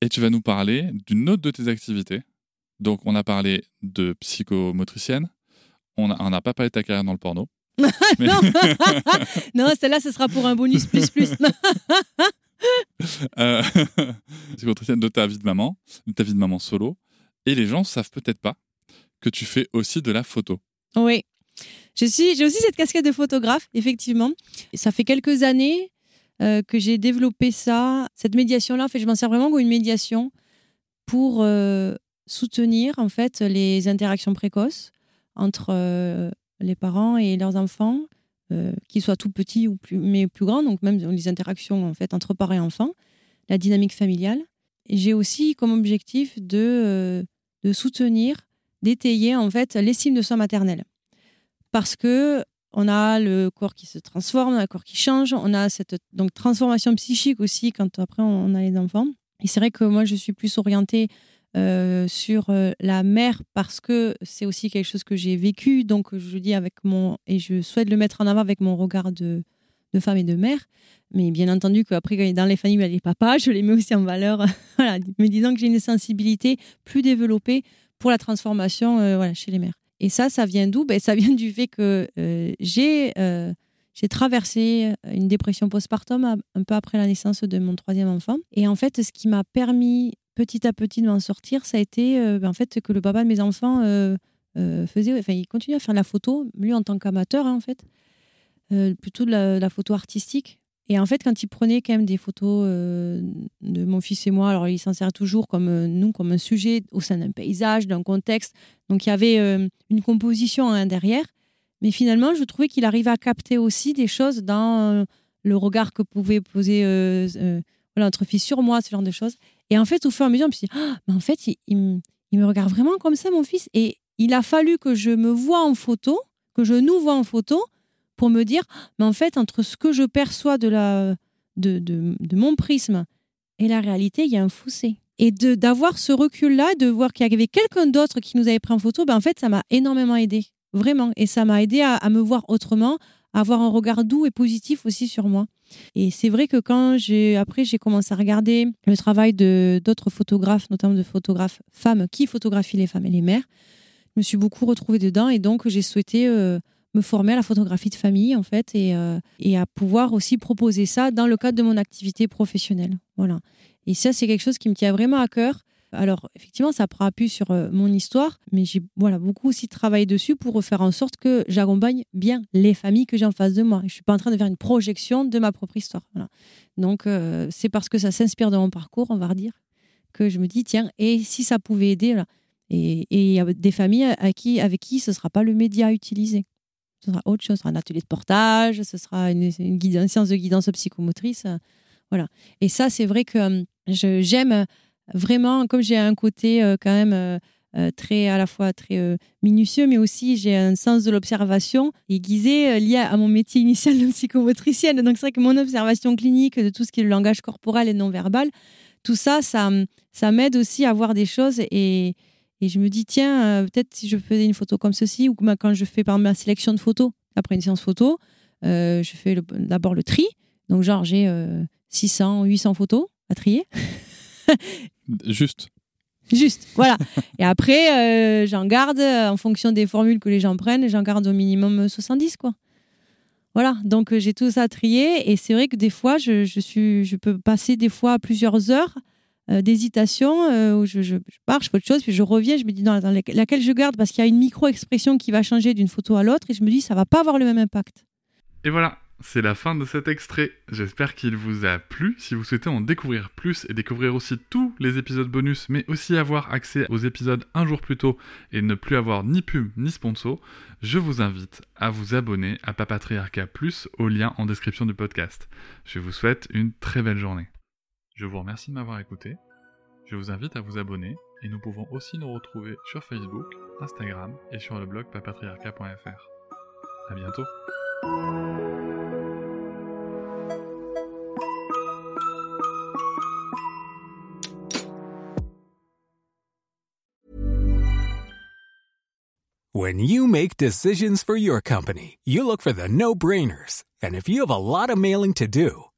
Et tu vas nous parler d'une autre de tes activités. Donc, on a parlé de psychomotricienne. On n'a pas parlé de ta carrière dans le porno. non, non celle-là, ce sera pour un bonus plus plus. euh, psychomotricienne de ta vie de maman, de ta vie de maman solo. Et les gens savent peut-être pas que tu fais aussi de la photo. Oui. J'ai aussi cette casquette de photographe, effectivement. Ça fait quelques années euh, que j'ai développé ça, cette médiation-là. En fait, je m'en sers vraiment comme une médiation pour euh, soutenir en fait les interactions précoces entre euh, les parents et leurs enfants, qu'ils soient tout petits ou plus, mais plus grands, donc même les interactions en fait entre parents et enfants, la dynamique familiale. J'ai aussi comme objectif de, de soutenir, d'étayer en fait l'estime de soi maternelle. Parce que on a le corps qui se transforme, le corps qui change, on a cette donc transformation psychique aussi quand après on a les enfants. Et c'est vrai que moi je suis plus orientée euh, sur euh, la mère parce que c'est aussi quelque chose que j'ai vécu, donc je dis avec mon et je souhaite le mettre en avant avec mon regard de, de femme et de mère. Mais bien entendu qu'après, dans les familles, les papas, je les mets aussi en valeur, voilà, me disant que j'ai une sensibilité plus développée pour la transformation euh, voilà, chez les mères. Et ça, ça vient d'où? Ben, Ça vient du fait que euh, j'ai euh, j'ai traversé une dépression postpartum un peu après la naissance de mon troisième enfant. Et en fait, ce qui m'a permis petit à petit de m'en sortir, ça a été euh, ben, en fait que le papa de mes enfants faisait, enfin, il continuait à faire de la photo, lui en tant qu'amateur hein, en fait, plutôt de la, photo artistique. Et en fait, quand il prenait quand même des photos de mon fils et moi, alors il s'en sert toujours comme nous, comme un sujet au sein d'un paysage, d'un contexte. Donc il y avait une composition hein, derrière. Mais finalement, je trouvais qu'il arrivait à capter aussi des choses dans le regard que pouvait poser voilà, notre fils sur moi, ce genre de choses. Et en fait, au fur et à mesure, je me suis dit, ah, mais en fait, il, me regarde vraiment comme ça, mon fils. Et il a fallu que je me vois en photo, que je nous vois en photo, pour me dire, mais en fait, entre ce que je perçois de, la, de, de, mon prisme et la réalité, il y a un fossé. Et d'avoir ce recul-là, de voir qu'il y avait quelqu'un d'autre qui nous avait pris en photo, ben en fait, ça m'a énormément aidé. Vraiment. Et ça m'a aidé à, me voir autrement, à avoir un regard doux et positif aussi sur moi. Et c'est vrai que quand j'ai après j'ai commencé à regarder le travail de d'autres photographes, notamment de photographes femmes qui photographient les femmes et les mères, je me suis beaucoup retrouvée dedans et donc j'ai souhaité euh, me former à la photographie de famille en fait et, euh, et à pouvoir aussi proposer ça dans le cadre de mon activité professionnelle. Voilà. Et ça c'est quelque chose qui me tient vraiment à cœur. Alors effectivement ça prend appui sur euh, mon histoire, mais j'ai voilà beaucoup aussi travaillé dessus pour faire en sorte que j'accompagne bien les familles que j'ai en face de moi. je suis pas en train de faire une projection de ma propre histoire. Voilà. Donc euh, c'est parce que ça s'inspire de mon parcours, on va dire, que je me dis tiens et si ça pouvait aider là. Et il y a des familles à qui, avec qui ce ne sera pas le média utilisé ce sera autre chose, ce sera un atelier de portage, ce sera une, une, séance de guidance psychomotrice. Euh, voilà. Et ça, c'est vrai que euh, j'aime vraiment, comme j'ai un côté euh, quand même euh, très à la fois très euh, minutieux, mais aussi j'ai un sens de l'observation aiguisé euh, lié à mon métier initial de psychomotricienne. Donc c'est vrai que mon observation clinique de tout ce qui est le langage corporel et non verbal, tout ça, ça, ça m'aide aussi à voir des choses et, et je me dis tiens, peut-être si je faisais une photo comme ceci ou quand je fais par ma sélection de photos après une séance photo, je fais d'abord le tri. Donc genre j'ai 600, 800 photos à trier. Juste. Juste, voilà. et après, euh, j'en garde euh, en fonction des formules que les gens prennent, j'en garde au minimum 70, quoi. Voilà, donc euh, j'ai tout ça à trier et c'est vrai que des fois, je, suis, je peux passer des fois plusieurs heures d'hésitation où je, je, pars, je fais autre chose, puis je reviens, je me dis dans, laquelle je garde parce qu'il y a une micro-expression qui va changer d'une photo à l'autre et je me dis ça va pas avoir le même impact. Et voilà, c'est la fin de cet extrait. J'espère qu'il vous a plu. Si vous souhaitez en découvrir plus et découvrir aussi tous les épisodes bonus, mais aussi avoir accès aux épisodes un jour plus tôt et ne plus avoir ni pub ni sponsor, je vous invite à vous abonner à Papatriarca Plus au lien en description du podcast. Je vous souhaite une très belle journée. Je vous remercie de m'avoir écouté. Je vous invite à vous abonner et nous pouvons aussi nous retrouver sur Facebook, Instagram et sur le blog papatriarca.fr. À bientôt. When you make decisions for your company, you look for the no-brainers. And if you have a lot of mailing to do,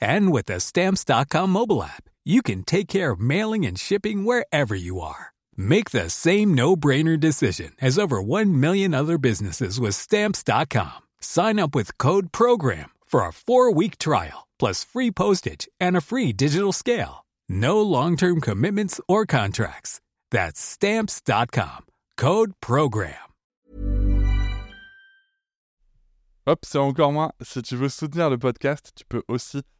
And with the stamps.com mobile app, you can take care of mailing and shipping wherever you are. Make the same no-brainer decision as over 1 million other businesses with stamps.com. Sign up with code program for a 4-week trial plus free postage and a free digital scale. No long-term commitments or contracts. That's stamps.com. Code Program. Hop, c'est encore moins. Si tu veux soutenir le podcast, tu peux aussi